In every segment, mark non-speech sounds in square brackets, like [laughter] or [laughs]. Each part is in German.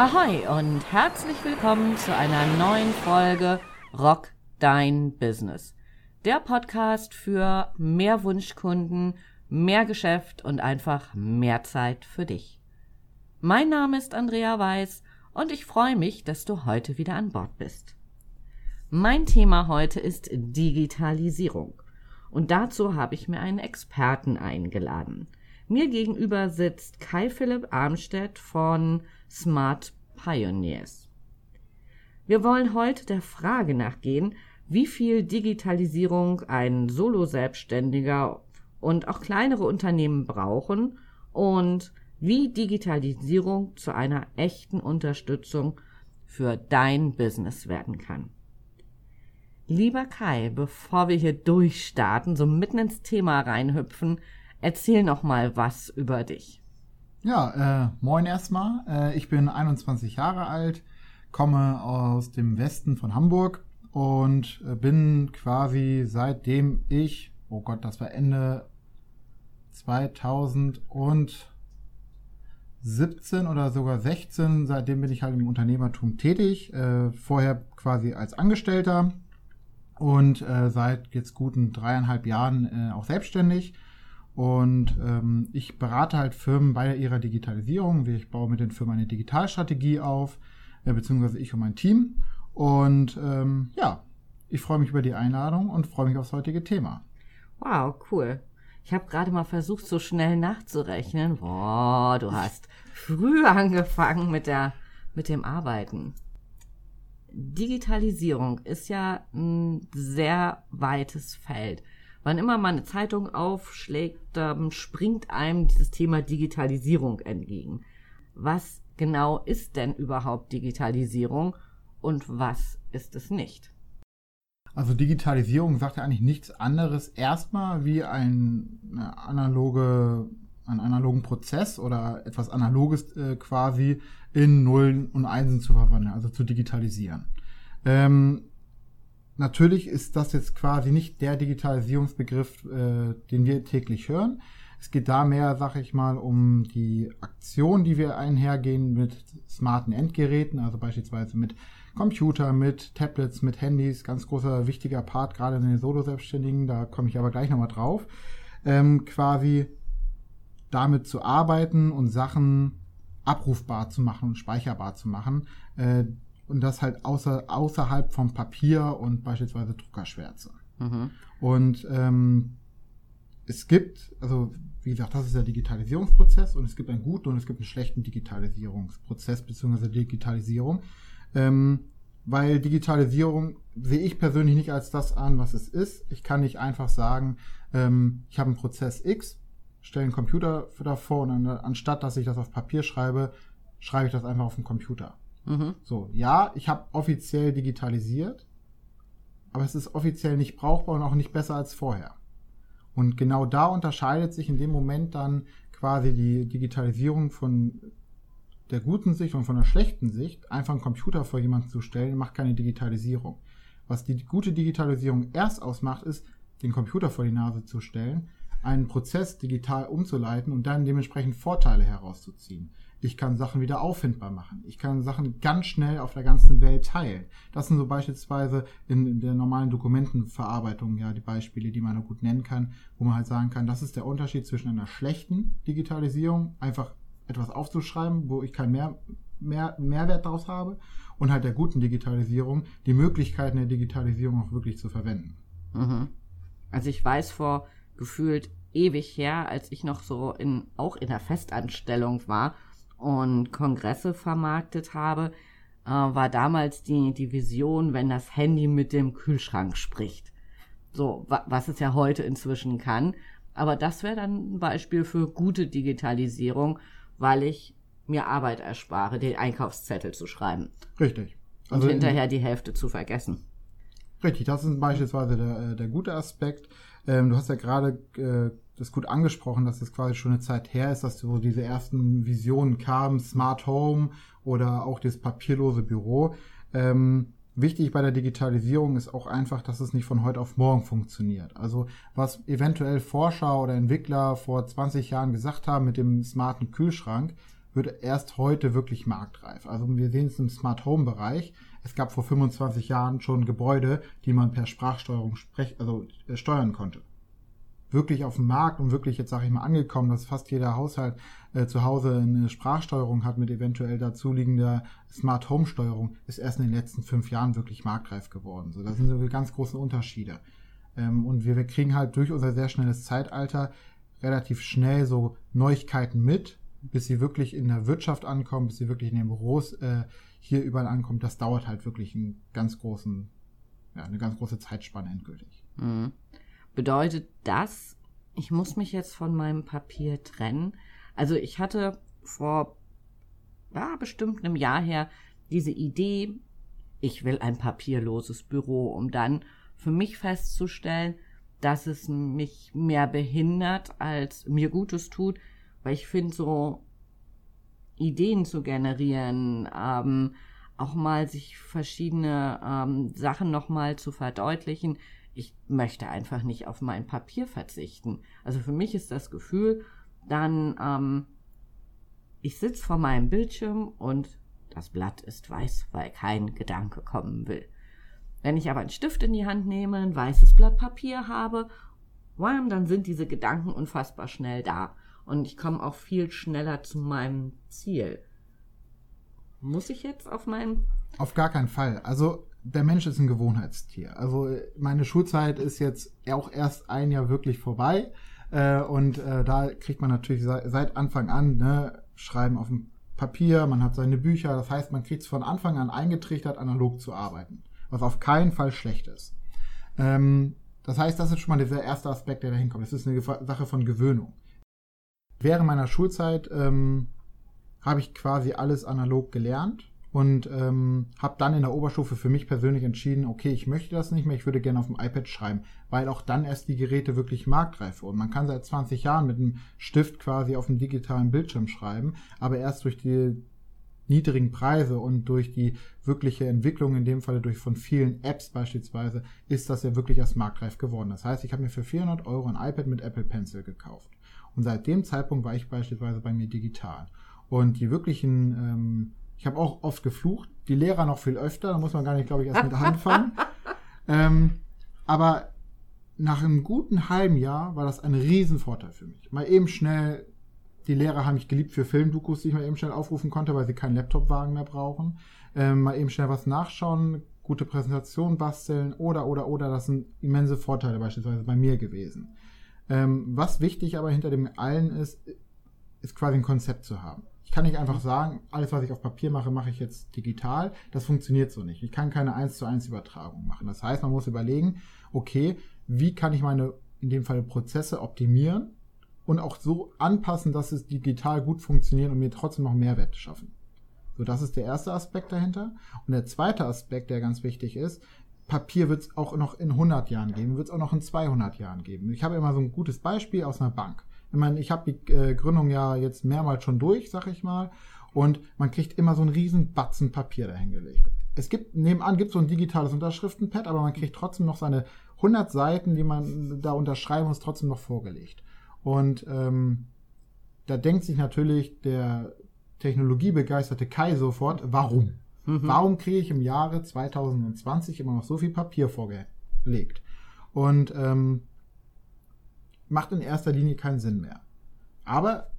Ahoi und herzlich willkommen zu einer neuen Folge Rock Dein Business. Der Podcast für mehr Wunschkunden, mehr Geschäft und einfach mehr Zeit für dich. Mein Name ist Andrea Weiß und ich freue mich, dass du heute wieder an Bord bist. Mein Thema heute ist Digitalisierung. Und dazu habe ich mir einen Experten eingeladen. Mir gegenüber sitzt Kai Philipp Armstedt von Smart Pioneers. Wir wollen heute der Frage nachgehen, wie viel Digitalisierung ein Solo-Selbstständiger und auch kleinere Unternehmen brauchen und wie Digitalisierung zu einer echten Unterstützung für dein Business werden kann. Lieber Kai, bevor wir hier durchstarten, so mitten ins Thema reinhüpfen, erzähl noch mal was über dich. Ja, äh, moin erstmal. Äh, ich bin 21 Jahre alt, komme aus dem Westen von Hamburg und äh, bin quasi seitdem ich, oh Gott, das war Ende 2017 oder sogar 16, seitdem bin ich halt im Unternehmertum tätig. Äh, vorher quasi als Angestellter und äh, seit jetzt guten dreieinhalb Jahren äh, auch selbstständig. Und ähm, ich berate halt Firmen bei ihrer Digitalisierung. Ich baue mit den Firmen eine Digitalstrategie auf, äh, beziehungsweise ich und mein Team. Und ähm, ja, ich freue mich über die Einladung und freue mich aufs heutige Thema. Wow, cool. Ich habe gerade mal versucht, so schnell nachzurechnen. Boah, du hast früh angefangen mit der mit dem Arbeiten. Digitalisierung ist ja ein sehr weites Feld. Wann immer man eine Zeitung aufschlägt, ähm, springt einem dieses Thema Digitalisierung entgegen. Was genau ist denn überhaupt Digitalisierung und was ist es nicht? Also Digitalisierung sagt ja eigentlich nichts anderes erstmal wie ein analoge, einen analogen Prozess oder etwas Analoges äh, quasi in Nullen und Einsen zu verwandeln, also zu digitalisieren. Ähm, natürlich ist das jetzt quasi nicht der Digitalisierungsbegriff, äh, den wir täglich hören. Es geht da mehr, sag ich mal, um die Aktion, die wir einhergehen mit smarten Endgeräten, also beispielsweise mit Computer, mit Tablets, mit Handys, ganz großer, wichtiger Part, gerade in den Solo-Selbstständigen, da komme ich aber gleich nochmal drauf, ähm, quasi damit zu arbeiten und Sachen abrufbar zu machen und speicherbar zu machen, äh, und das halt außer, außerhalb vom Papier und beispielsweise Druckerschwärze. Mhm. Und ähm, es gibt, also wie gesagt, das ist der Digitalisierungsprozess und es gibt einen guten und es gibt einen schlechten Digitalisierungsprozess bzw. Digitalisierung. Ähm, weil Digitalisierung sehe ich persönlich nicht als das an, was es ist. Ich kann nicht einfach sagen, ähm, ich habe einen Prozess X, stelle einen Computer davor und anstatt dass ich das auf Papier schreibe, schreibe ich das einfach auf den Computer. Mhm. So, ja, ich habe offiziell digitalisiert, aber es ist offiziell nicht brauchbar und auch nicht besser als vorher. Und genau da unterscheidet sich in dem Moment dann quasi die Digitalisierung von der guten Sicht und von der schlechten Sicht. Einfach einen Computer vor jemanden zu stellen, macht keine Digitalisierung. Was die gute Digitalisierung erst ausmacht, ist, den Computer vor die Nase zu stellen, einen Prozess digital umzuleiten und dann dementsprechend Vorteile herauszuziehen. Ich kann Sachen wieder auffindbar machen. Ich kann Sachen ganz schnell auf der ganzen Welt teilen. Das sind so beispielsweise in, der normalen Dokumentenverarbeitung ja die Beispiele, die man da gut nennen kann, wo man halt sagen kann, das ist der Unterschied zwischen einer schlechten Digitalisierung, einfach etwas aufzuschreiben, wo ich keinen mehr, mehr, Mehrwert daraus habe, und halt der guten Digitalisierung, die Möglichkeiten der Digitalisierung auch wirklich zu verwenden. Mhm. Also ich weiß vor gefühlt ewig her, als ich noch so in, auch in der Festanstellung war und Kongresse vermarktet habe, äh, war damals die, die Vision, wenn das Handy mit dem Kühlschrank spricht. So, wa was es ja heute inzwischen kann. Aber das wäre dann ein Beispiel für gute Digitalisierung, weil ich mir Arbeit erspare, den Einkaufszettel zu schreiben. Richtig. Also und hinterher die Hälfte zu vergessen. Richtig, das ist beispielsweise der, äh, der gute Aspekt. Ähm, du hast ja gerade äh, das gut angesprochen, dass es quasi schon eine Zeit her ist, dass so diese ersten Visionen kamen, Smart Home oder auch das papierlose Büro. Ähm, wichtig bei der Digitalisierung ist auch einfach, dass es nicht von heute auf morgen funktioniert. Also was eventuell Forscher oder Entwickler vor 20 Jahren gesagt haben mit dem smarten Kühlschrank, wird erst heute wirklich marktreif. Also wir sehen es im Smart Home Bereich. Es gab vor 25 Jahren schon Gebäude, die man per Sprachsteuerung sprech, also, äh, steuern konnte. Wirklich auf dem Markt und wirklich jetzt sage ich mal angekommen, dass fast jeder Haushalt äh, zu Hause eine Sprachsteuerung hat mit eventuell dazuliegender Smart Home Steuerung, ist erst in den letzten fünf Jahren wirklich marktreif geworden. So, das sind so ganz große Unterschiede. Ähm, und wir, wir kriegen halt durch unser sehr schnelles Zeitalter relativ schnell so Neuigkeiten mit, bis sie wirklich in der Wirtschaft ankommen, bis sie wirklich in den Büros äh, hier überall ankommen. Das dauert halt wirklich einen ganz großen, ja, eine ganz große Zeitspanne endgültig. Mhm. Bedeutet das, ich muss mich jetzt von meinem Papier trennen? Also ich hatte vor ja, bestimmt einem Jahr her diese Idee, ich will ein papierloses Büro, um dann für mich festzustellen, dass es mich mehr behindert, als mir Gutes tut, weil ich finde, so Ideen zu generieren, ähm, auch mal sich verschiedene ähm, Sachen nochmal zu verdeutlichen. Ich möchte einfach nicht auf mein Papier verzichten. Also für mich ist das Gefühl, dann ähm, ich sitze vor meinem Bildschirm und das Blatt ist weiß, weil kein Gedanke kommen will. Wenn ich aber einen Stift in die Hand nehme, ein weißes Blatt Papier habe, dann sind diese Gedanken unfassbar schnell da. Und ich komme auch viel schneller zu meinem Ziel. Muss ich jetzt auf meinem. Auf gar keinen Fall. Also der Mensch ist ein Gewohnheitstier. Also meine Schulzeit ist jetzt auch erst ein Jahr wirklich vorbei. Äh, und äh, da kriegt man natürlich seit Anfang an ne, Schreiben auf dem Papier, man hat seine Bücher. Das heißt, man kriegt es von Anfang an eingetrichtert, analog zu arbeiten was auf keinen Fall schlecht ist. Ähm, das heißt, das ist schon mal der erste Aspekt, der da hinkommt. Es ist eine Sache von Gewöhnung. Während meiner Schulzeit ähm, habe ich quasi alles analog gelernt und ähm, habe dann in der Oberstufe für mich persönlich entschieden, okay, ich möchte das nicht mehr, ich würde gerne auf dem iPad schreiben, weil auch dann erst die Geräte wirklich marktreif wurden. Man kann seit 20 Jahren mit einem Stift quasi auf dem digitalen Bildschirm schreiben, aber erst durch die niedrigen Preise und durch die wirkliche Entwicklung, in dem Falle durch von vielen Apps beispielsweise, ist das ja wirklich erst marktreif geworden. Das heißt, ich habe mir für 400 Euro ein iPad mit Apple Pencil gekauft. Und seit dem Zeitpunkt war ich beispielsweise bei mir digital. Und die wirklichen, ähm, ich habe auch oft geflucht, die Lehrer noch viel öfter, da muss man gar nicht, glaube ich, erst mit [laughs] anfangen. ähm, aber nach einem guten halben Jahr war das ein Riesenvorteil für mich. Mal eben schnell die Lehrer haben mich geliebt für Filmdokus, die ich mal eben schnell aufrufen konnte, weil sie keinen Laptopwagen mehr brauchen. Ähm, mal eben schnell was nachschauen, gute Präsentation basteln oder, oder, oder. Das sind immense Vorteile beispielsweise bei mir gewesen. Ähm, was wichtig aber hinter dem allen ist, ist quasi ein Konzept zu haben. Ich kann nicht einfach sagen, alles, was ich auf Papier mache, mache ich jetzt digital. Das funktioniert so nicht. Ich kann keine 1 zu 1 Übertragung machen. Das heißt, man muss überlegen, okay, wie kann ich meine, in dem Fall Prozesse optimieren, und auch so anpassen, dass es digital gut funktioniert und mir trotzdem noch Mehrwert schaffen. So, das ist der erste Aspekt dahinter. Und der zweite Aspekt, der ganz wichtig ist, Papier wird es auch noch in 100 Jahren geben, wird es auch noch in 200 Jahren geben. Ich habe immer so ein gutes Beispiel aus einer Bank. Ich meine, ich habe die äh, Gründung ja jetzt mehrmals schon durch, sag ich mal, und man kriegt immer so einen riesen Batzen Papier dahingelegt. Es gibt, nebenan gibt es so ein digitales Unterschriftenpad, aber man kriegt trotzdem noch seine 100 Seiten, die man da unterschreiben muss, trotzdem noch vorgelegt. Und ähm, da denkt sich natürlich der technologiebegeisterte Kai sofort, warum? Mhm. Warum kriege ich im Jahre 2020 immer noch so viel Papier vorgelegt? Und ähm, macht in erster Linie keinen Sinn mehr. Aber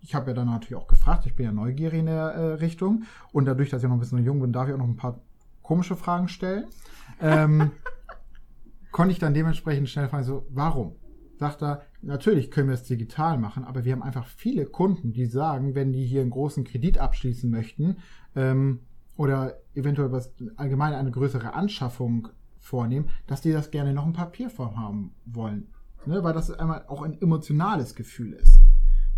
ich habe ja dann natürlich auch gefragt, ich bin ja neugierig in der äh, Richtung und dadurch, dass ich noch ein bisschen jung bin, darf ich auch noch ein paar komische Fragen stellen. Ähm, [laughs] konnte ich dann dementsprechend schnell fragen, so, warum? sagt er, natürlich können wir es digital machen, aber wir haben einfach viele Kunden, die sagen, wenn die hier einen großen Kredit abschließen möchten ähm, oder eventuell was allgemein eine größere Anschaffung vornehmen, dass die das gerne noch in Papierform haben wollen. Ne? Weil das einmal auch ein emotionales Gefühl ist.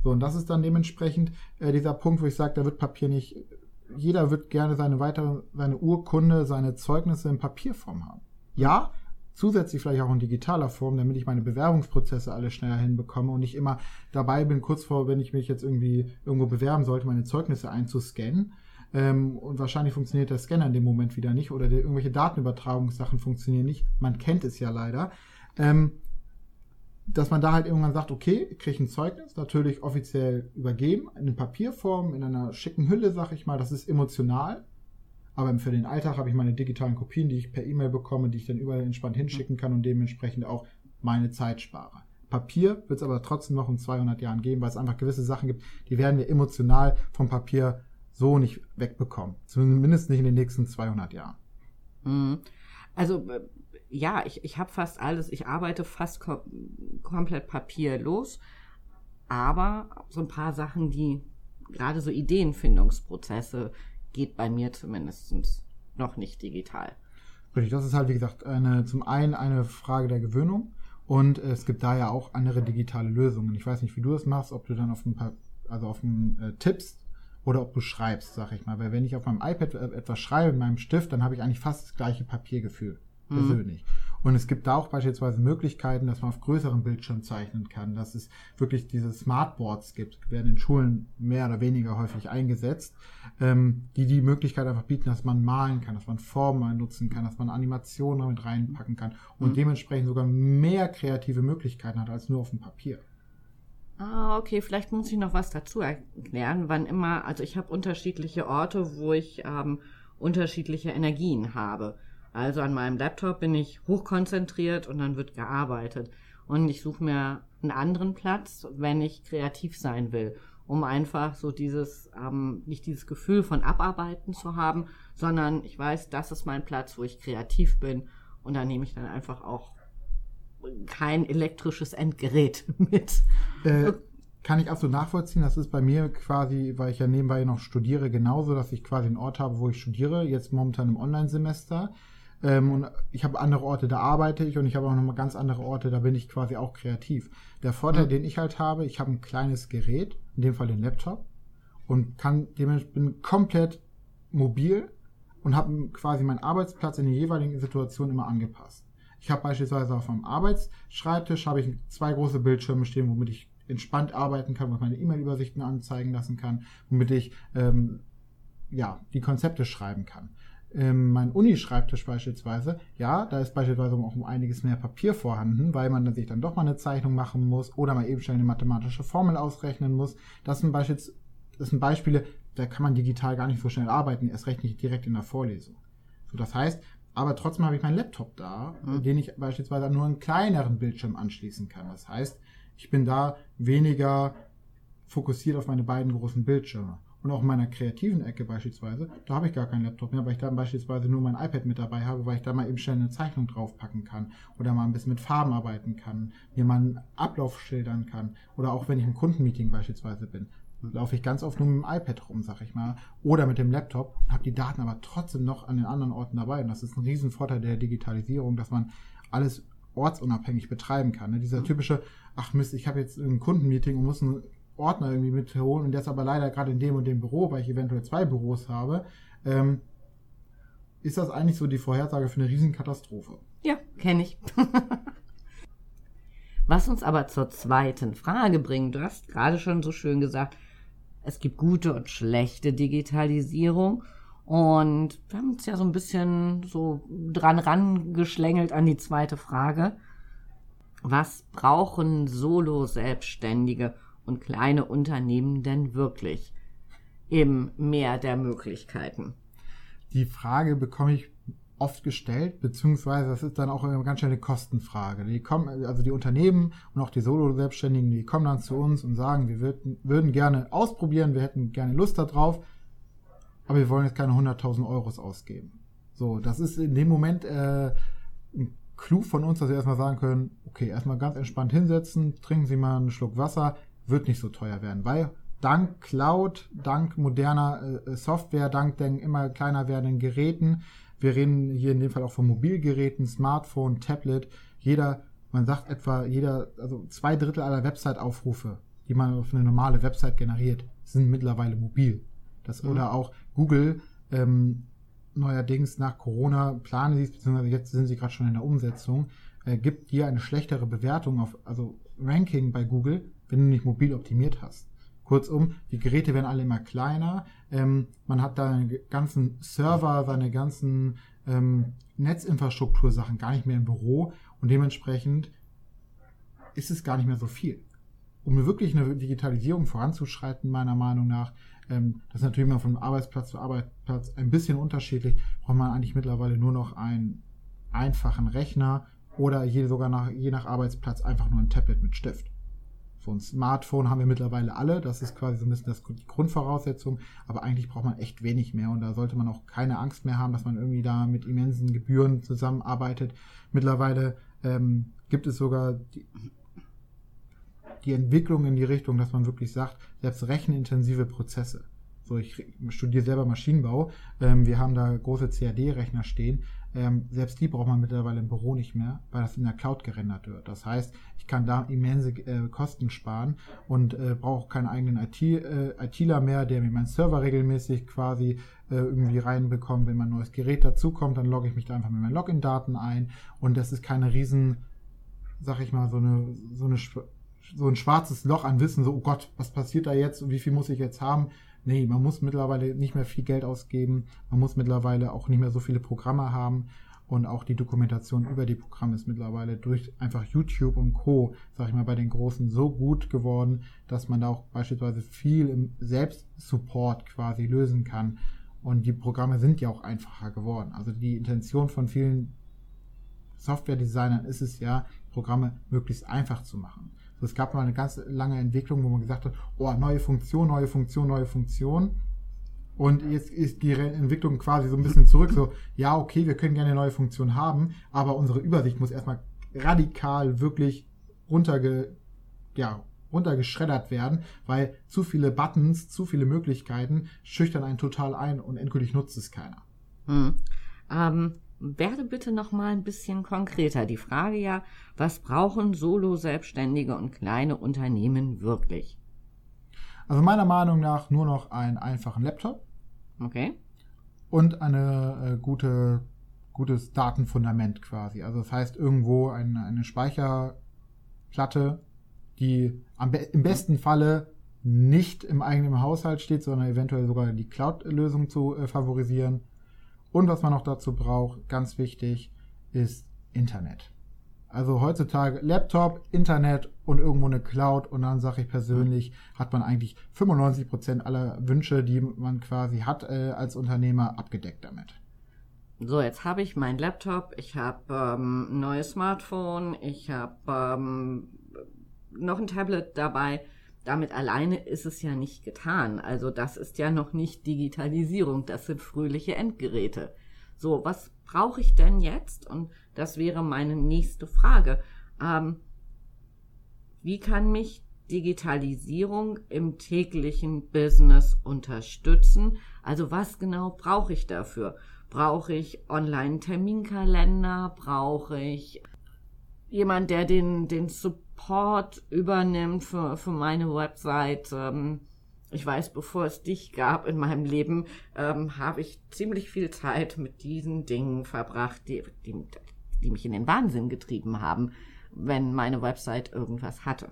So, und das ist dann dementsprechend äh, dieser Punkt, wo ich sage, da wird Papier nicht, jeder wird gerne seine weitere, seine Urkunde, seine Zeugnisse in Papierform haben. Ja, zusätzlich vielleicht auch in digitaler Form, damit ich meine Bewerbungsprozesse alle schneller hinbekomme und nicht immer dabei bin, kurz vor, wenn ich mich jetzt irgendwie irgendwo bewerben sollte, meine Zeugnisse einzuscannen. Ähm, und wahrscheinlich funktioniert der Scanner in dem Moment wieder nicht oder der, irgendwelche Datenübertragungssachen funktionieren nicht. Man kennt es ja leider. Ähm, dass man da halt irgendwann sagt, okay, ich kriege ein Zeugnis, natürlich offiziell übergeben, in Papierform, in einer schicken Hülle, sag ich mal, das ist emotional. Aber für den Alltag habe ich meine digitalen Kopien, die ich per E-Mail bekomme, die ich dann überall entspannt hinschicken kann und dementsprechend auch meine Zeit spare. Papier wird es aber trotzdem noch in 200 Jahren geben, weil es einfach gewisse Sachen gibt, die werden wir emotional vom Papier so nicht wegbekommen. Zumindest nicht in den nächsten 200 Jahren. Mhm. Also äh, ja, ich, ich habe fast alles, ich arbeite fast kom komplett papierlos, aber so ein paar Sachen, die gerade so Ideenfindungsprozesse geht bei mir zumindest noch nicht digital. Richtig, das ist halt wie gesagt eine, zum einen eine Frage der Gewöhnung und es gibt da ja auch andere digitale Lösungen. Ich weiß nicht, wie du das machst, ob du dann auf ein paar, also auf ein äh, tippst oder ob du schreibst, sag ich mal. Weil wenn ich auf meinem iPad äh, etwas schreibe mit meinem Stift, dann habe ich eigentlich fast das gleiche Papiergefühl. Persönlich. Mhm. Und es gibt da auch beispielsweise Möglichkeiten, dass man auf größeren Bildschirm zeichnen kann, dass es wirklich diese Smartboards gibt, werden in Schulen mehr oder weniger häufig eingesetzt, ähm, die die Möglichkeit einfach bieten, dass man malen kann, dass man Formen nutzen kann, dass man Animationen mit reinpacken kann und mhm. dementsprechend sogar mehr kreative Möglichkeiten hat als nur auf dem Papier. Ah, okay, vielleicht muss ich noch was dazu erklären, wann immer, also ich habe unterschiedliche Orte, wo ich ähm, unterschiedliche Energien habe. Also an meinem Laptop bin ich hochkonzentriert und dann wird gearbeitet. Und ich suche mir einen anderen Platz, wenn ich kreativ sein will, um einfach so dieses, ähm, nicht dieses Gefühl von Abarbeiten zu haben, sondern ich weiß, das ist mein Platz, wo ich kreativ bin. Und da nehme ich dann einfach auch kein elektrisches Endgerät [laughs] mit. Äh, kann ich absolut nachvollziehen. Das ist bei mir quasi, weil ich ja nebenbei noch studiere, genauso, dass ich quasi einen Ort habe, wo ich studiere, jetzt momentan im Online-Semester. Ähm, und ich habe andere Orte, da arbeite ich und ich habe auch nochmal ganz andere Orte, da bin ich quasi auch kreativ. Der Vorteil, mhm. den ich halt habe, ich habe ein kleines Gerät, in dem Fall den Laptop, und kann dementsprechend bin komplett mobil und habe quasi meinen Arbeitsplatz in den jeweiligen Situationen immer angepasst. Ich habe beispielsweise auf meinem Arbeitsschreibtisch habe ich zwei große Bildschirme stehen, womit ich entspannt arbeiten kann, wo ich meine E-Mail-Übersichten anzeigen lassen kann, womit ich ähm, ja die Konzepte schreiben kann ähm, mein Uni-Schreibtisch beispielsweise, ja, da ist beispielsweise auch um einiges mehr Papier vorhanden, weil man dann sich dann doch mal eine Zeichnung machen muss oder mal eben schnell eine mathematische Formel ausrechnen muss. Das sind, Beispiels, das sind Beispiele, da kann man digital gar nicht so schnell arbeiten, erst recht nicht direkt in der Vorlesung. So, das heißt, aber trotzdem habe ich meinen Laptop da, mhm. den ich beispielsweise nur einen kleineren Bildschirm anschließen kann. Das heißt, ich bin da weniger fokussiert auf meine beiden großen Bildschirme. Und auch in meiner kreativen Ecke beispielsweise, da habe ich gar keinen Laptop mehr, weil ich da beispielsweise nur mein iPad mit dabei habe, weil ich da mal eben schnell eine Zeichnung draufpacken kann oder mal ein bisschen mit Farben arbeiten kann, mir mal einen Ablauf schildern kann. Oder auch wenn ich im Kundenmeeting beispielsweise bin, laufe ich ganz oft nur mit dem iPad rum, sag ich mal, oder mit dem Laptop, habe die Daten aber trotzdem noch an den anderen Orten dabei. Und das ist ein Riesenvorteil der Digitalisierung, dass man alles ortsunabhängig betreiben kann. Ne? Dieser typische, ach Mist, ich habe jetzt ein Kundenmeeting und muss ein Ordner irgendwie mitholen und der ist aber leider gerade in dem und dem Büro, weil ich eventuell zwei Büros habe, ähm, ist das eigentlich so die Vorhersage für eine Riesenkatastrophe. Ja, kenne ich. [laughs] Was uns aber zur zweiten Frage bringt, du hast gerade schon so schön gesagt, es gibt gute und schlechte Digitalisierung. Und wir haben uns ja so ein bisschen so dran rangeschlängelt an die zweite Frage. Was brauchen Solo-Selbstständige, und kleine Unternehmen denn wirklich im Meer der Möglichkeiten? Die Frage bekomme ich oft gestellt, beziehungsweise das ist dann auch eine ganz schnell eine Kostenfrage. Die kommen, also die Unternehmen und auch die Solo-Selbstständigen, die kommen dann zu uns und sagen, wir würden, würden gerne ausprobieren, wir hätten gerne Lust darauf, aber wir wollen jetzt keine 100.000 Euros ausgeben. So, das ist in dem Moment äh, ein Clou von uns, dass wir erstmal sagen können, okay, erstmal ganz entspannt hinsetzen, trinken Sie mal einen Schluck Wasser, wird nicht so teuer werden, weil dank Cloud, dank moderner äh, Software, dank den immer kleiner werdenden Geräten, wir reden hier in dem Fall auch von Mobilgeräten, Smartphone, Tablet, jeder, man sagt etwa, jeder, also zwei Drittel aller Website-Aufrufe, die man auf eine normale Website generiert, sind mittlerweile mobil. Das, mhm. Oder auch Google, ähm, neuerdings nach Corona planen sie es, beziehungsweise jetzt sind sie gerade schon in der Umsetzung, äh, gibt dir eine schlechtere Bewertung auf, also Ranking bei Google, wenn du nicht mobil optimiert hast. Kurzum, die Geräte werden alle immer kleiner. Ähm, man hat da seine ganzen Server, seine ganzen ähm, Netzinfrastruktursachen gar nicht mehr im Büro und dementsprechend ist es gar nicht mehr so viel. Um wirklich eine Digitalisierung voranzuschreiten, meiner Meinung nach, ähm, das ist natürlich immer von Arbeitsplatz zu Arbeitsplatz ein bisschen unterschiedlich, braucht man eigentlich mittlerweile nur noch einen einfachen Rechner oder je, sogar nach, je nach Arbeitsplatz einfach nur ein Tablet mit Stift. So ein Smartphone haben wir mittlerweile alle, das ist quasi so ein bisschen das, die Grundvoraussetzung, aber eigentlich braucht man echt wenig mehr und da sollte man auch keine Angst mehr haben, dass man irgendwie da mit immensen Gebühren zusammenarbeitet. Mittlerweile ähm, gibt es sogar die, die Entwicklung in die Richtung, dass man wirklich sagt, selbst rechenintensive Prozesse. So, ich studiere selber Maschinenbau. Ähm, wir haben da große CAD-Rechner stehen. Ähm, selbst die braucht man mittlerweile im Büro nicht mehr, weil das in der Cloud gerendert wird. Das heißt, ich kann da immense äh, Kosten sparen und äh, brauche keinen eigenen IT, äh, ITler mehr, der mir meinen Server regelmäßig quasi äh, irgendwie reinbekommt. Wenn mein neues Gerät dazukommt, dann logge ich mich da einfach mit meinen Login-Daten ein und das ist keine riesen, sag ich mal, so eine, so eine so ein schwarzes Loch an Wissen, so, oh Gott, was passiert da jetzt und wie viel muss ich jetzt haben? Nee, man muss mittlerweile nicht mehr viel Geld ausgeben. Man muss mittlerweile auch nicht mehr so viele Programme haben. Und auch die Dokumentation über die Programme ist mittlerweile durch einfach YouTube und Co., sag ich mal, bei den Großen so gut geworden, dass man da auch beispielsweise viel im Selbstsupport quasi lösen kann. Und die Programme sind ja auch einfacher geworden. Also die Intention von vielen Software-Designern ist es ja, Programme möglichst einfach zu machen. Es gab mal eine ganz lange Entwicklung, wo man gesagt hat, oh, neue Funktion, neue Funktion, neue Funktion. Und jetzt ist die Entwicklung quasi so ein bisschen zurück, so, ja, okay, wir können gerne neue Funktionen haben, aber unsere Übersicht muss erstmal radikal wirklich runterge, ja, runtergeschreddert werden, weil zu viele Buttons, zu viele Möglichkeiten schüchtern einen total ein und endgültig nutzt es keiner. Hm. Ähm, werde bitte noch mal ein bisschen konkreter. Die Frage ja, was brauchen Solo-Selbstständige und kleine Unternehmen wirklich? Also meiner Meinung nach nur noch einen einfachen Laptop. Okay. Und eine äh, gute, gutes Datenfundament quasi. Also das heißt irgendwo eine, eine Speicherplatte, die am im besten Falle nicht im eigenen Haushalt steht, sondern eventuell sogar die Cloud-Lösung zu äh, favorisieren und was man noch dazu braucht, ganz wichtig, ist Internet. Also heutzutage Laptop, Internet und irgendwo eine Cloud und dann sage ich persönlich, hat man eigentlich 95 Prozent aller Wünsche, die man quasi hat äh, als Unternehmer, abgedeckt damit. So, jetzt habe ich meinen Laptop, ich habe ähm, ein neues Smartphone, ich habe ähm, noch ein Tablet dabei damit alleine ist es ja nicht getan. Also das ist ja noch nicht Digitalisierung, das sind fröhliche Endgeräte. So, was brauche ich denn jetzt? Und das wäre meine nächste Frage. Ähm, wie kann mich Digitalisierung im täglichen Business unterstützen? Also was genau brauche ich dafür? Brauche ich Online-Terminkalender? Brauche ich jemand, der den, den Support übernimmt für, für meine Website. Ähm, ich weiß, bevor es dich gab in meinem Leben, ähm, habe ich ziemlich viel Zeit mit diesen Dingen verbracht, die, die, die mich in den Wahnsinn getrieben haben, wenn meine Website irgendwas hatte.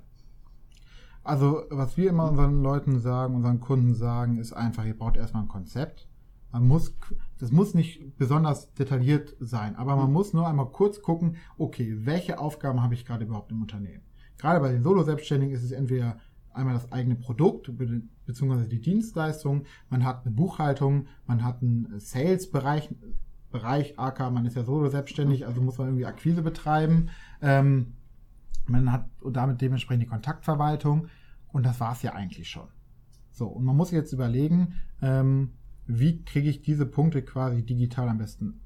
Also, was wir immer unseren Leuten sagen, unseren Kunden sagen, ist einfach, ihr braucht erstmal ein Konzept. Man muss, das muss nicht besonders detailliert sein, aber man mhm. muss nur einmal kurz gucken, okay, welche Aufgaben habe ich gerade überhaupt im Unternehmen? Gerade bei den Solo-Selbstständigen ist es entweder einmal das eigene Produkt bzw. die Dienstleistung, man hat eine Buchhaltung, man hat einen Sales-Bereich, Bereich, AK, man ist ja solo selbstständig, also muss man irgendwie Akquise betreiben. Ähm, man hat damit dementsprechend die Kontaktverwaltung und das war es ja eigentlich schon. So, und man muss jetzt überlegen, ähm, wie kriege ich diese Punkte quasi digital am besten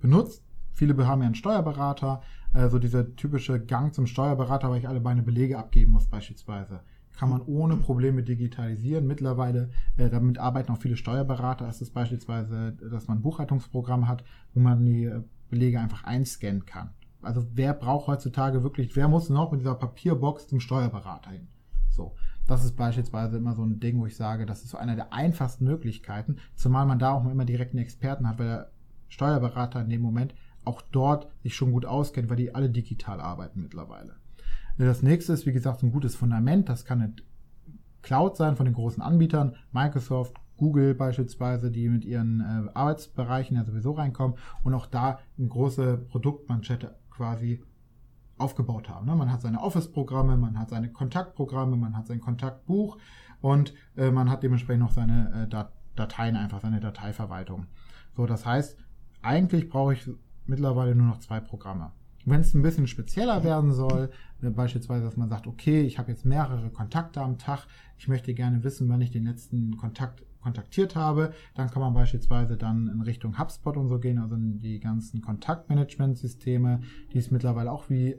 benutzt. Viele haben ja einen Steuerberater, äh, so dieser typische Gang zum Steuerberater, weil ich alle meine Belege abgeben muss beispielsweise. Kann man ohne Probleme digitalisieren. Mittlerweile, äh, damit arbeiten auch viele Steuerberater. Es ist beispielsweise, dass man ein Buchhaltungsprogramm hat, wo man die äh, Belege einfach einscannen kann. Also wer braucht heutzutage wirklich, wer muss noch mit dieser Papierbox zum Steuerberater hin? So, das ist beispielsweise immer so ein Ding, wo ich sage, das ist so einer der einfachsten Möglichkeiten, zumal man da auch immer direkt einen Experten hat, weil der Steuerberater in dem Moment auch dort sich schon gut auskennt, weil die alle digital arbeiten mittlerweile. Das nächste ist, wie gesagt, ein gutes Fundament. Das kann eine Cloud sein von den großen Anbietern, Microsoft, Google beispielsweise, die mit ihren äh, Arbeitsbereichen ja sowieso reinkommen und auch da eine große Produktmanschette quasi aufgebaut haben. Ne? Man hat seine Office-Programme, man hat seine Kontaktprogramme, man hat sein Kontaktbuch und äh, man hat dementsprechend noch seine äh, Dateien einfach, seine Dateiverwaltung. So, das heißt, eigentlich brauche ich mittlerweile nur noch zwei Programme. Wenn es ein bisschen spezieller werden soll, äh, beispielsweise, dass man sagt, okay, ich habe jetzt mehrere Kontakte am Tag, ich möchte gerne wissen, wann ich den letzten Kontakt kontaktiert habe, dann kann man beispielsweise dann in Richtung HubSpot und so gehen, also in die ganzen Kontaktmanagement-Systeme, die es mittlerweile auch wie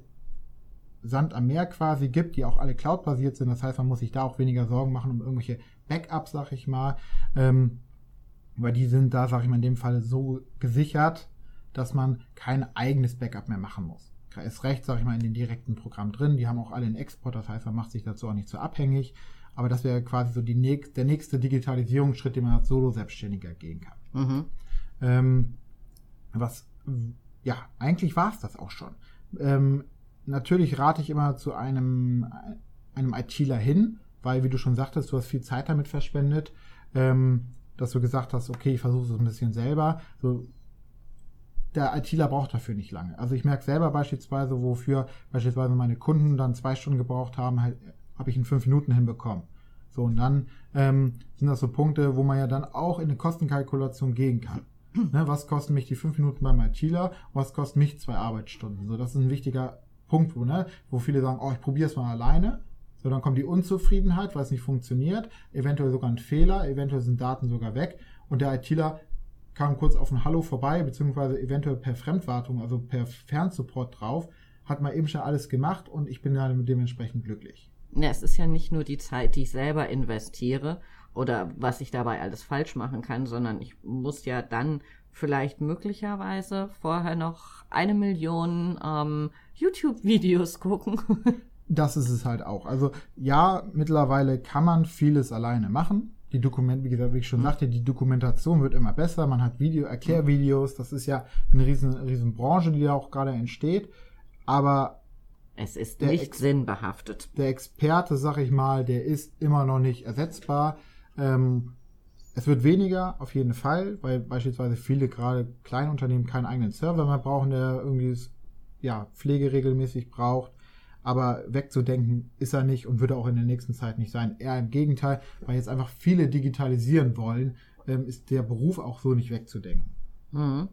Sand am Meer quasi gibt, die auch alle cloud-basiert sind. Das heißt, man muss sich da auch weniger Sorgen machen um irgendwelche Backups, sag ich mal. Ähm, weil die sind da, sag ich mal, in dem Fall so gesichert, dass man kein eigenes Backup mehr machen muss. Ist recht, sag ich mal, in den direkten Programm drin. Die haben auch alle einen Export, das heißt, man macht sich dazu auch nicht so abhängig. Aber das wäre quasi so die nächst, der nächste Digitalisierungsschritt, den man als Solo-Selbstständiger gehen kann. Mhm. Ähm, was, ja, eigentlich war es das auch schon. Ähm, natürlich rate ich immer zu einem, einem ITler hin, weil, wie du schon sagtest, du hast viel Zeit damit verschwendet, ähm, dass du gesagt hast, okay, ich versuche es ein bisschen selber. So, der ITler braucht dafür nicht lange. Also ich merke selber beispielsweise, wofür beispielsweise meine Kunden dann zwei Stunden gebraucht haben, halt, habe ich in fünf Minuten hinbekommen. So, und dann ähm, sind das so Punkte, wo man ja dann auch in eine Kostenkalkulation gehen kann. Ne, was kosten mich die fünf Minuten beim ITler? Was kostet mich zwei Arbeitsstunden? So, das ist ein wichtiger Punkt, wo, ne, wo viele sagen, oh, ich probiere es mal alleine. So, dann kommt die Unzufriedenheit, weil es nicht funktioniert, eventuell sogar ein Fehler, eventuell sind Daten sogar weg und der ITler kam kurz auf ein Hallo vorbei, beziehungsweise eventuell per Fremdwartung, also per Fernsupport drauf, hat mal eben schon alles gemacht und ich bin dann dementsprechend glücklich. Ja, es ist ja nicht nur die Zeit, die ich selber investiere oder was ich dabei alles falsch machen kann, sondern ich muss ja dann vielleicht möglicherweise vorher noch eine Million ähm, YouTube-Videos gucken. [laughs] das ist es halt auch. Also ja, mittlerweile kann man vieles alleine machen. Die Dokument, wie gesagt, wie ich schon mhm. sagte, die Dokumentation wird immer besser. Man hat Video, Erklärvideos. Das ist ja eine riesen, riesen Branche, die da auch gerade entsteht. Aber es ist nicht Ex sinnbehaftet. Der Experte, sag ich mal, der ist immer noch nicht ersetzbar. Ähm, es wird weniger, auf jeden Fall, weil beispielsweise viele gerade Kleinunternehmen keinen eigenen Server mehr brauchen, der irgendwie ja, Pflege regelmäßig braucht. Aber wegzudenken ist er nicht und würde auch in der nächsten Zeit nicht sein. Eher im Gegenteil, weil jetzt einfach viele digitalisieren wollen, ähm, ist der Beruf auch so nicht wegzudenken. Mhm.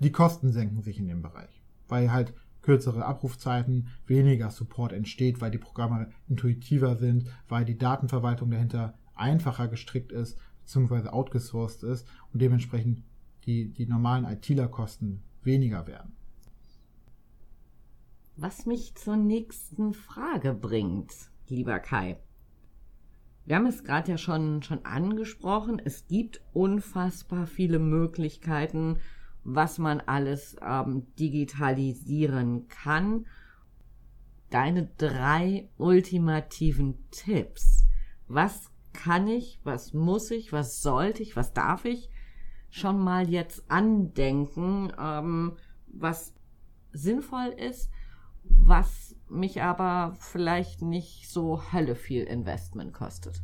Die Kosten senken sich in dem Bereich, weil halt kürzere Abrufzeiten, weniger Support entsteht, weil die Programme intuitiver sind, weil die Datenverwaltung dahinter einfacher gestrickt ist, beziehungsweise outgesourced ist und dementsprechend die, die normalen ITler-Kosten weniger werden. Was mich zur nächsten Frage bringt, lieber Kai. Wir haben es gerade ja schon, schon angesprochen. Es gibt unfassbar viele Möglichkeiten, was man alles ähm, digitalisieren kann. Deine drei ultimativen Tipps. Was kann ich, was muss ich, was sollte ich, was darf ich schon mal jetzt andenken, ähm, was sinnvoll ist, was mich aber vielleicht nicht so Hölle viel Investment kostet.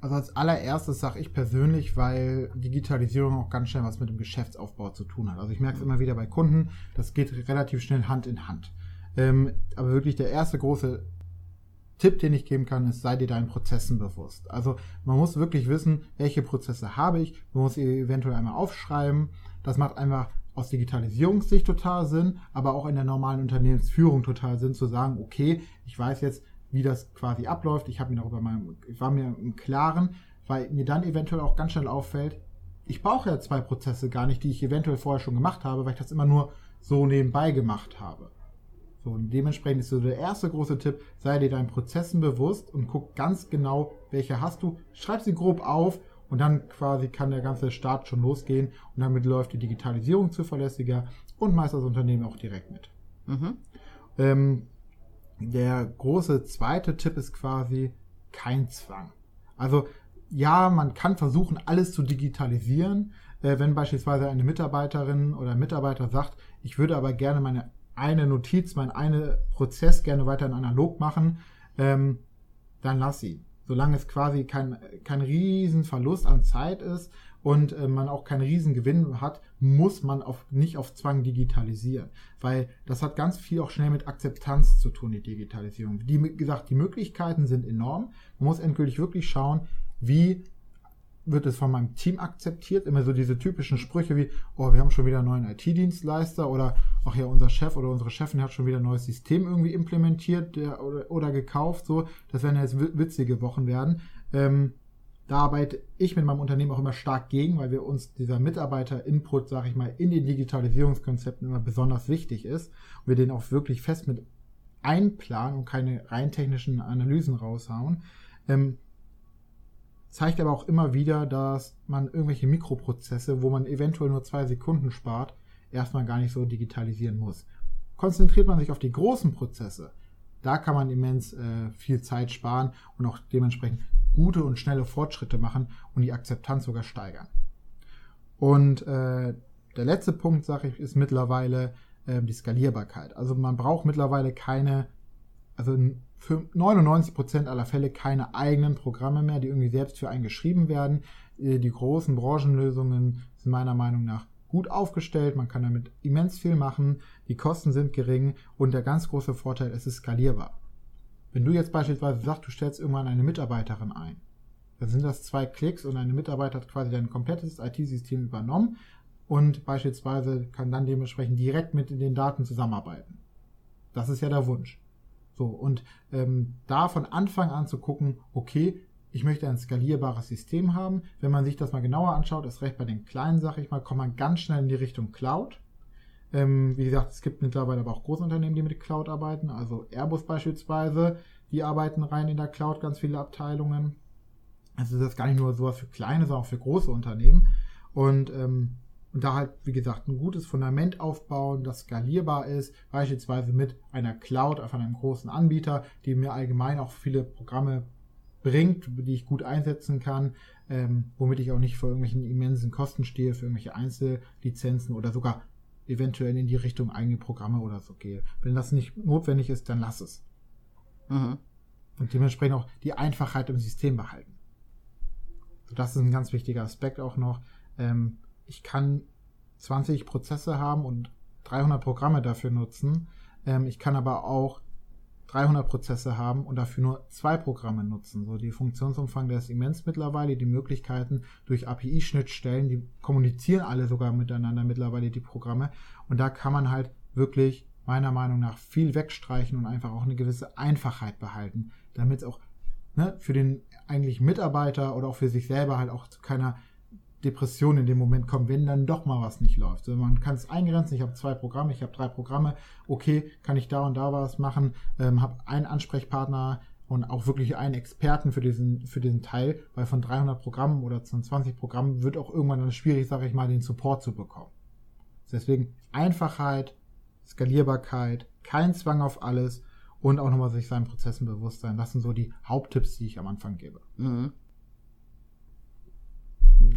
Also als allererstes sage ich persönlich, weil Digitalisierung auch ganz schnell was mit dem Geschäftsaufbau zu tun hat. Also ich merke es immer wieder bei Kunden, das geht relativ schnell Hand in Hand. Ähm, aber wirklich der erste große Tipp, den ich geben kann, ist, sei dir deinen Prozessen bewusst. Also man muss wirklich wissen, welche Prozesse habe ich, man muss sie eventuell einmal aufschreiben. Das macht einfach aus Digitalisierungssicht total Sinn, aber auch in der normalen Unternehmensführung total Sinn zu sagen, okay, ich weiß jetzt, wie das quasi abläuft. Ich habe mir darüber mal, ich war mir im Klaren, weil mir dann eventuell auch ganz schnell auffällt, ich brauche ja zwei Prozesse gar nicht, die ich eventuell vorher schon gemacht habe, weil ich das immer nur so nebenbei gemacht habe. So, und dementsprechend ist so der erste große Tipp, sei dir deinen Prozessen bewusst und guck ganz genau, welche hast du, schreib sie grob auf und dann quasi kann der ganze Start schon losgehen und damit läuft die Digitalisierung zuverlässiger und meist das Unternehmen auch direkt mit. Mhm. Ähm, der große zweite Tipp ist quasi kein Zwang. Also ja, man kann versuchen, alles zu digitalisieren. Äh, wenn beispielsweise eine Mitarbeiterin oder Mitarbeiter sagt, ich würde aber gerne meine eine Notiz, mein eine Prozess gerne weiter in analog machen, ähm, dann lass sie. Solange es quasi kein, kein Riesenverlust an Zeit ist und äh, man auch keinen riesen Gewinn hat, muss man auf, nicht auf Zwang digitalisieren. Weil das hat ganz viel auch schnell mit Akzeptanz zu tun, die Digitalisierung. Wie gesagt, die Möglichkeiten sind enorm. Man muss endgültig wirklich schauen, wie wird es von meinem Team akzeptiert. Immer so diese typischen Sprüche wie, oh, wir haben schon wieder einen neuen IT-Dienstleister oder, ach ja, unser Chef oder unsere Chefin hat schon wieder ein neues System irgendwie implementiert der, oder, oder gekauft. So, das werden jetzt witzige Wochen werden. Ähm, da arbeite ich mit meinem Unternehmen auch immer stark gegen, weil wir uns dieser Mitarbeiter-Input, sage ich mal, in den Digitalisierungskonzepten immer besonders wichtig ist und wir den auch wirklich fest mit einplanen und keine rein technischen Analysen raushauen. Ähm, zeigt aber auch immer wieder, dass man irgendwelche Mikroprozesse, wo man eventuell nur zwei Sekunden spart, erstmal gar nicht so digitalisieren muss. Konzentriert man sich auf die großen Prozesse, da kann man immens äh, viel Zeit sparen und auch dementsprechend gute und schnelle Fortschritte machen und die Akzeptanz sogar steigern. Und äh, der letzte Punkt, sage ich, ist mittlerweile äh, die Skalierbarkeit. Also man braucht mittlerweile keine, also für 99 Prozent aller Fälle keine eigenen Programme mehr, die irgendwie selbst für einen geschrieben werden. Äh, die großen Branchenlösungen sind meiner Meinung nach gut aufgestellt, man kann damit immens viel machen, die Kosten sind gering und der ganz große Vorteil, es ist skalierbar. Wenn du jetzt beispielsweise sagst, du stellst irgendwann eine Mitarbeiterin ein, dann sind das zwei Klicks und eine Mitarbeiter hat quasi dein komplettes IT-System übernommen und beispielsweise kann dann dementsprechend direkt mit den Daten zusammenarbeiten. Das ist ja der Wunsch. So, und ähm, da von Anfang an zu gucken, okay, ich möchte ein skalierbares System haben. Wenn man sich das mal genauer anschaut, ist recht bei den kleinen, sag ich mal, kommt man ganz schnell in die Richtung Cloud. Ähm, wie gesagt, es gibt mittlerweile aber auch Großunternehmen, die mit Cloud arbeiten. Also Airbus beispielsweise, die arbeiten rein in der Cloud, ganz viele Abteilungen. Also das ist gar nicht nur sowas für kleine, sondern auch für große Unternehmen. Und, ähm, und da halt, wie gesagt, ein gutes Fundament aufbauen, das skalierbar ist, beispielsweise mit einer Cloud von einem großen Anbieter, die mir allgemein auch viele Programme bringt, die ich gut einsetzen kann, ähm, womit ich auch nicht vor irgendwelchen immensen Kosten stehe, für irgendwelche Einzellizenzen oder sogar eventuell in die Richtung eigene Programme oder so gehe. Wenn das nicht notwendig ist, dann lass es. Mhm. Und dementsprechend auch die Einfachheit im System behalten. So, das ist ein ganz wichtiger Aspekt auch noch. Ähm, ich kann 20 Prozesse haben und 300 Programme dafür nutzen. Ähm, ich kann aber auch 300 Prozesse haben und dafür nur zwei Programme nutzen. So, die Funktionsumfang, der ist immens mittlerweile. Die Möglichkeiten durch API-Schnittstellen, die kommunizieren alle sogar miteinander mittlerweile, die Programme. Und da kann man halt wirklich meiner Meinung nach viel wegstreichen und einfach auch eine gewisse Einfachheit behalten, damit es auch ne, für den eigentlich Mitarbeiter oder auch für sich selber halt auch zu keiner Depression in dem Moment kommen, wenn dann doch mal was nicht läuft. Also man kann es eingrenzen, ich habe zwei Programme, ich habe drei Programme, okay, kann ich da und da was machen, ähm, habe einen Ansprechpartner und auch wirklich einen Experten für diesen, für diesen Teil, weil von 300 Programmen oder von 20 Programmen wird auch irgendwann dann schwierig, sage ich mal, den Support zu bekommen. Deswegen Einfachheit, Skalierbarkeit, kein Zwang auf alles und auch nochmal sich seinen Prozessen bewusst sein. Das sind so die Haupttipps, die ich am Anfang gebe. Mhm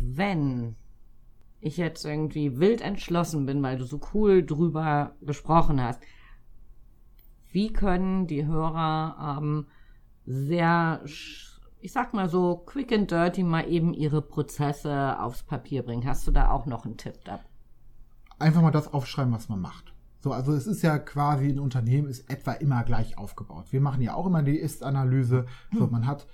wenn ich jetzt irgendwie wild entschlossen bin, weil du so cool drüber gesprochen hast, wie können die Hörer ähm, sehr, ich sag mal so, quick and dirty mal eben ihre Prozesse aufs Papier bringen? Hast du da auch noch einen Tipp da? Einfach mal das aufschreiben, was man macht. So, also es ist ja quasi ein Unternehmen ist etwa immer gleich aufgebaut. Wir machen ja auch immer die Ist-Analyse. So, hm. man hat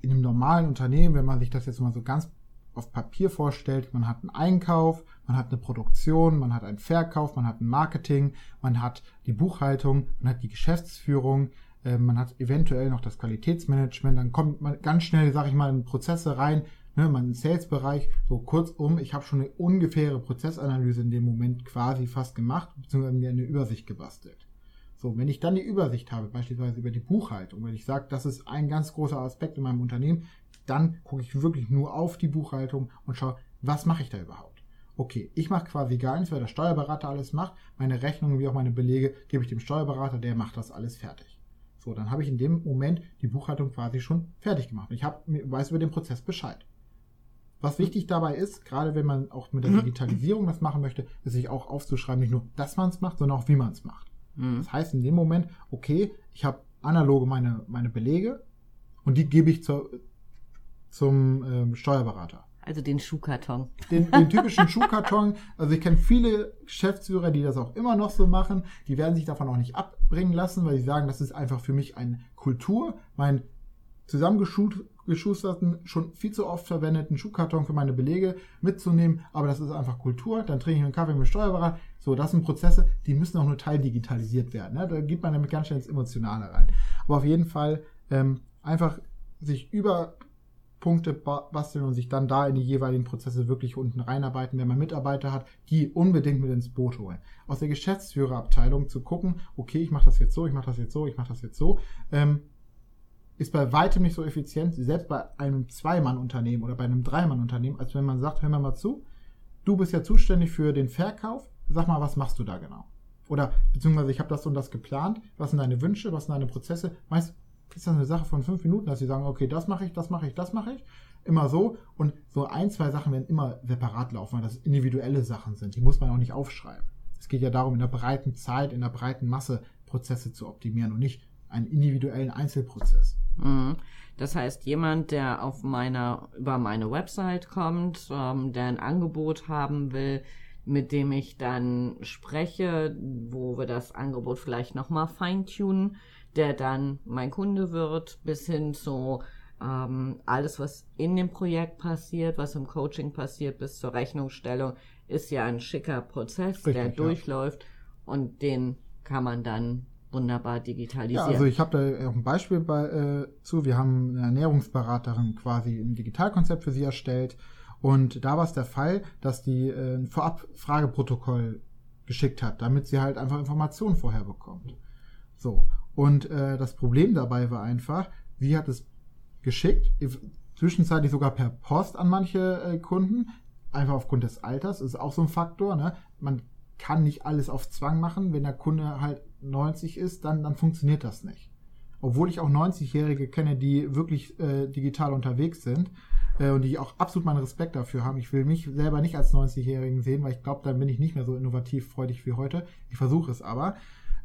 in einem normalen Unternehmen, wenn man sich das jetzt mal so ganz auf Papier vorstellt, man hat einen Einkauf, man hat eine Produktion, man hat einen Verkauf, man hat ein Marketing, man hat die Buchhaltung, man hat die Geschäftsführung, äh, man hat eventuell noch das Qualitätsmanagement, dann kommt man ganz schnell, sage ich mal, in Prozesse rein, ne, man im Sales-Bereich, so kurzum, ich habe schon eine ungefähre Prozessanalyse in dem Moment quasi fast gemacht, beziehungsweise mir eine Übersicht gebastelt. So, wenn ich dann die Übersicht habe, beispielsweise über die Buchhaltung, wenn ich sage, das ist ein ganz großer Aspekt in meinem Unternehmen, dann gucke ich wirklich nur auf die Buchhaltung und schaue, was mache ich da überhaupt? Okay, ich mache quasi gar nichts, weil der Steuerberater alles macht. Meine Rechnungen wie auch meine Belege gebe ich dem Steuerberater, der macht das alles fertig. So, dann habe ich in dem Moment die Buchhaltung quasi schon fertig gemacht. Ich hab, weiß über den Prozess Bescheid. Was wichtig dabei ist, gerade wenn man auch mit der Digitalisierung das machen möchte, ist sich auch aufzuschreiben, nicht nur, dass man es macht, sondern auch, wie man es macht. Mhm. Das heißt in dem Moment, okay, ich habe analoge meine, meine Belege und die gebe ich zur, zum ähm, Steuerberater. Also den Schuhkarton. Den, den [laughs] typischen Schuhkarton. Also ich kenne viele Geschäftsführer, die das auch immer noch so machen. Die werden sich davon auch nicht abbringen lassen, weil sie sagen, das ist einfach für mich eine Kultur. Mein zusammengeschusterten, schon viel zu oft verwendeten Schuhkarton für meine Belege mitzunehmen. Aber das ist einfach Kultur. Dann trinke ich einen Kaffee mit Steuerberater. So, das sind Prozesse, die müssen auch nur teildigitalisiert werden. Ne? Da geht man damit ganz schnell ins Emotionale rein. Aber auf jeden Fall ähm, einfach sich über Punkte basteln und sich dann da in die jeweiligen Prozesse wirklich unten reinarbeiten, wenn man Mitarbeiter hat, die unbedingt mit ins Boot holen. Aus der Geschäftsführerabteilung zu gucken, okay, ich mache das jetzt so, ich mache das jetzt so, ich mache das jetzt so, ähm, ist bei weitem nicht so effizient, selbst bei einem Zwei-Mann-Unternehmen oder bei einem Drei-Mann-Unternehmen, als wenn man sagt, hör mal mal zu, du bist ja zuständig für den Verkauf, sag mal, was machst du da genau? Oder beziehungsweise ich habe das und das geplant, was sind deine Wünsche, was sind deine Prozesse? Meist ist das eine Sache von fünf Minuten, dass sie sagen, okay, das mache ich, das mache ich, das mache ich. Immer so. Und so ein, zwei Sachen werden immer separat laufen, weil das individuelle Sachen sind. Die muss man auch nicht aufschreiben. Es geht ja darum, in der breiten Zeit, in der breiten Masse Prozesse zu optimieren und nicht einen individuellen Einzelprozess. Mhm. Das heißt, jemand, der auf meiner, über meine Website kommt, ähm, der ein Angebot haben will, mit dem ich dann spreche, wo wir das Angebot vielleicht nochmal feintunen, der dann mein Kunde wird, bis hin zu ähm, alles, was in dem Projekt passiert, was im Coaching passiert, bis zur Rechnungsstellung, ist ja ein schicker Prozess, Richtig, der durchläuft ja. und den kann man dann wunderbar digitalisieren. Ja, also ich habe da auch ein Beispiel bei, äh, zu. Wir haben eine Ernährungsberaterin quasi ein Digitalkonzept für sie erstellt und da war es der Fall, dass die äh, ein Vorab-Frageprotokoll geschickt hat, damit sie halt einfach Informationen vorher bekommt. So. Und äh, das Problem dabei war einfach, sie hat es geschickt, zwischenzeitlich sogar per Post an manche äh, Kunden, einfach aufgrund des Alters, ist auch so ein Faktor. Ne? Man kann nicht alles auf Zwang machen. Wenn der Kunde halt 90 ist, dann, dann funktioniert das nicht. Obwohl ich auch 90-Jährige kenne, die wirklich äh, digital unterwegs sind äh, und die auch absolut meinen Respekt dafür haben. Ich will mich selber nicht als 90-Jährigen sehen, weil ich glaube, dann bin ich nicht mehr so innovativ freudig wie heute. Ich versuche es aber.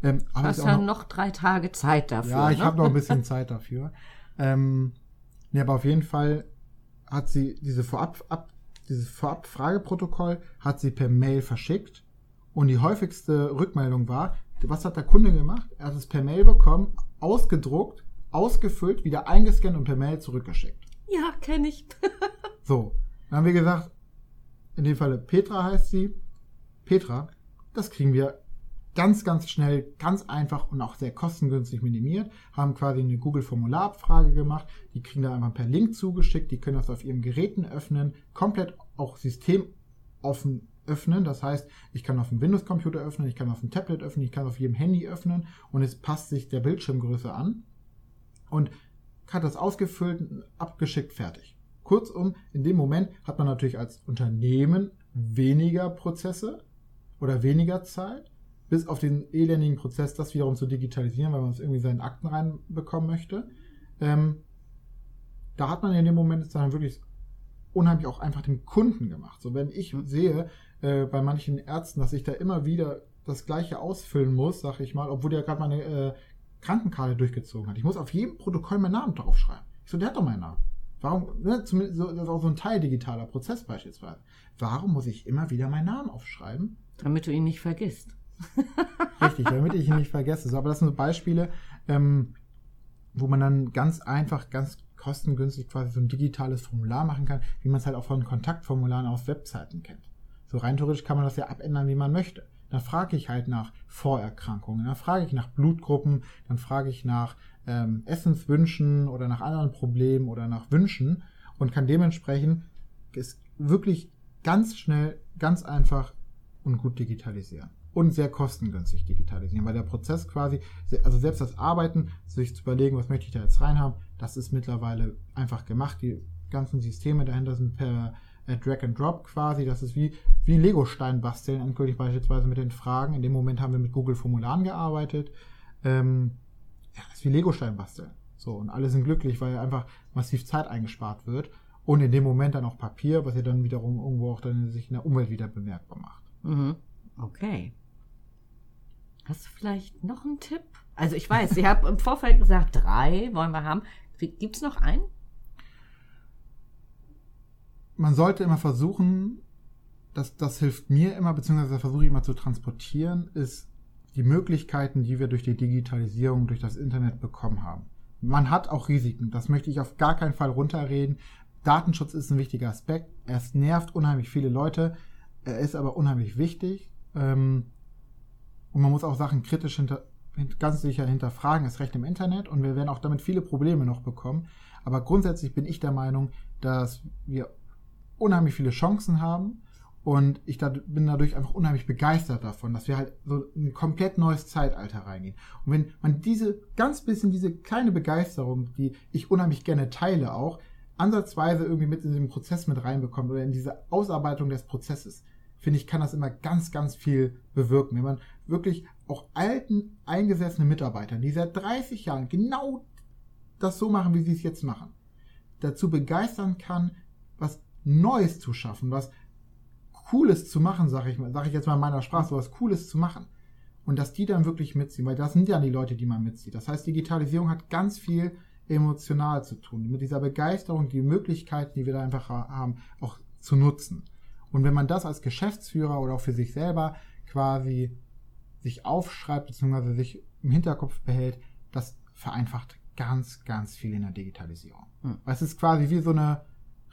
Ähm, du hast ja noch, noch, drei Tage Zeit dafür. Ja, ich ne? habe noch ein bisschen [laughs] Zeit dafür. Ähm, nee, aber auf jeden Fall hat sie diese Vorab, ab, dieses Vorab-Frageprotokoll hat sie per Mail verschickt und die häufigste Rückmeldung war, was hat der Kunde gemacht? Er hat es per Mail bekommen, ausgedruckt, ausgefüllt, wieder eingescannt und per Mail zurückgeschickt. Ja, kenne ich. [laughs] so, dann haben wir gesagt, in dem Falle Petra heißt sie. Petra, das kriegen wir ganz, ganz schnell, ganz einfach und auch sehr kostengünstig minimiert, haben quasi eine Google-Formularabfrage gemacht, die kriegen da einfach per Link zugeschickt, die können das auf ihren Geräten öffnen, komplett auch systemoffen öffnen, das heißt, ich kann auf dem Windows-Computer öffnen, ich kann auf dem Tablet öffnen, ich kann auf jedem Handy öffnen und es passt sich der Bildschirmgröße an und hat das ausgefüllt, abgeschickt, fertig. Kurzum, in dem Moment hat man natürlich als Unternehmen weniger Prozesse oder weniger Zeit bis auf den elendigen Prozess, das wiederum zu digitalisieren, weil man es irgendwie seinen Akten reinbekommen möchte. Ähm, da hat man in dem Moment dann wirklich unheimlich auch einfach dem Kunden gemacht. So, wenn ich sehe äh, bei manchen Ärzten, dass ich da immer wieder das Gleiche ausfüllen muss, sag ich mal, obwohl der gerade meine äh, Krankenkarte durchgezogen hat. Ich muss auf jedem Protokoll meinen Namen draufschreiben. Ich so, der hat doch meinen Namen. Warum, ne, zumindest, das ist auch so ein Teil digitaler Prozess beispielsweise. Warum muss ich immer wieder meinen Namen aufschreiben? Damit du ihn nicht vergisst. Richtig, damit ich ihn nicht vergesse. So, aber das sind so Beispiele, ähm, wo man dann ganz einfach, ganz kostengünstig quasi so ein digitales Formular machen kann, wie man es halt auch von Kontaktformularen auf Webseiten kennt. So rein theoretisch kann man das ja abändern, wie man möchte. Dann frage ich halt nach Vorerkrankungen, dann frage ich nach Blutgruppen, dann frage ich nach ähm, Essenswünschen oder nach anderen Problemen oder nach Wünschen und kann dementsprechend es wirklich ganz schnell, ganz einfach und gut digitalisieren und sehr kostengünstig digitalisieren, weil der Prozess quasi, also selbst das Arbeiten, sich zu überlegen, was möchte ich da jetzt reinhaben, das ist mittlerweile einfach gemacht. Die ganzen Systeme dahinter sind per äh, Drag and Drop quasi. Das ist wie, wie Lego-Stein basteln, endgültig beispielsweise mit den Fragen. In dem Moment haben wir mit Google Formularen gearbeitet. Ähm, ja, das ist wie Lego-Stein basteln. So, und alle sind glücklich, weil einfach massiv Zeit eingespart wird. Und in dem Moment dann auch Papier, was ja dann wiederum irgendwo auch dann sich in der Umwelt wieder bemerkbar macht. Mhm. Okay. Hast du vielleicht noch einen Tipp? Also ich weiß, ich habe im Vorfeld gesagt, drei wollen wir haben. Gibt es noch einen? man sollte immer versuchen, das, das hilft mir immer, beziehungsweise versuche ich immer zu transportieren, ist die Möglichkeiten, die wir durch die Digitalisierung, durch das Internet bekommen haben. Man hat auch Risiken, das möchte ich auf gar keinen Fall runterreden. Datenschutz ist ein wichtiger Aspekt. Es nervt unheimlich viele Leute. Er ist aber unheimlich wichtig. Ähm, und man muss auch Sachen kritisch hinter, ganz sicher hinterfragen, ist recht im Internet. Und wir werden auch damit viele Probleme noch bekommen. Aber grundsätzlich bin ich der Meinung, dass wir unheimlich viele Chancen haben. Und ich bin dadurch einfach unheimlich begeistert davon, dass wir halt so ein komplett neues Zeitalter reingehen. Und wenn man diese ganz bisschen, diese kleine Begeisterung, die ich unheimlich gerne teile auch, ansatzweise irgendwie mit in den Prozess mit reinbekommt oder in diese Ausarbeitung des Prozesses, finde ich, kann das immer ganz, ganz viel bewirken. Wenn man wirklich auch alten, eingesessenen Mitarbeitern, die seit 30 Jahren genau das so machen, wie sie es jetzt machen, dazu begeistern kann, was Neues zu schaffen, was Cooles zu machen, sage ich, sag ich jetzt mal in meiner Sprache, was Cooles zu machen. Und dass die dann wirklich mitziehen, weil das sind ja die Leute, die man mitzieht. Das heißt, Digitalisierung hat ganz viel emotional zu tun, mit dieser Begeisterung, die Möglichkeiten, die wir da einfach haben, auch zu nutzen. Und wenn man das als Geschäftsführer oder auch für sich selber quasi sich aufschreibt, beziehungsweise sich im Hinterkopf behält, das vereinfacht ganz, ganz viel in der Digitalisierung. Hm. Es ist quasi wie so eine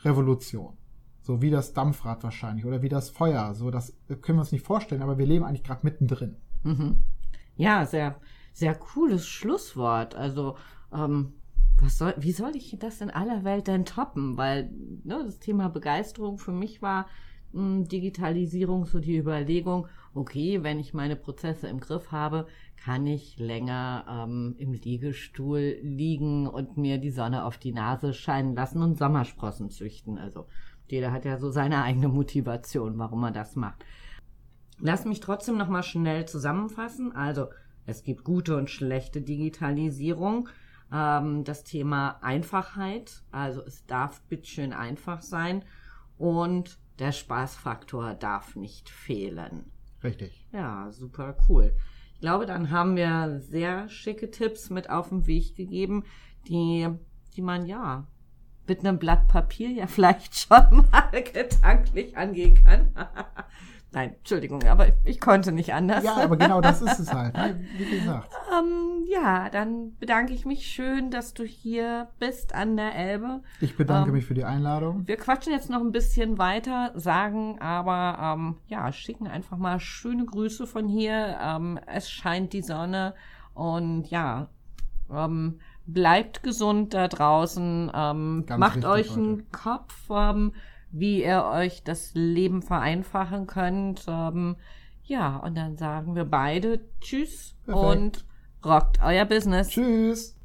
Revolution. So wie das Dampfrad wahrscheinlich oder wie das Feuer. So, das können wir uns nicht vorstellen, aber wir leben eigentlich gerade mittendrin. Mhm. Ja, sehr, sehr cooles Schlusswort. Also, ähm, was soll, wie soll ich das in aller Welt denn toppen? Weil ne, das Thema Begeisterung für mich war mh, hm, Digitalisierung so die Überlegung, okay, wenn ich meine Prozesse im Griff habe, kann ich länger ähm, im Liegestuhl liegen und mir die Sonne auf die Nase scheinen lassen und Sommersprossen züchten. Also jeder hat ja so seine eigene Motivation, warum er das macht. Lass mich trotzdem noch mal schnell zusammenfassen. Also es gibt gute und schlechte Digitalisierung. Ähm, das Thema Einfachheit, also es darf bitteschön einfach sein und der Spaßfaktor darf nicht fehlen. Richtig. Ja, super cool. Ich glaube, dann haben wir sehr schicke Tipps mit auf den Weg gegeben, die, die man ja mit einem Blatt Papier ja [laughs] vielleicht schon mal gedanklich angehen kann. [laughs] Nein, Entschuldigung, aber ich konnte nicht anders. Ja, aber genau das ist es halt, ne? [laughs] wie gesagt. Ähm, ja, dann bedanke ich mich schön, dass du hier bist an der Elbe. Ich bedanke ähm, mich für die Einladung. Wir quatschen jetzt noch ein bisschen weiter, sagen aber, ähm, ja, schicken einfach mal schöne Grüße von hier. Es scheint die Sonne und ja, bleibt gesund da draußen, macht euch einen heute. Kopf, ähm, wie ihr euch das Leben vereinfachen könnt. Ähm, ja, und dann sagen wir beide Tschüss Perfekt. und rockt euer Business. Tschüss.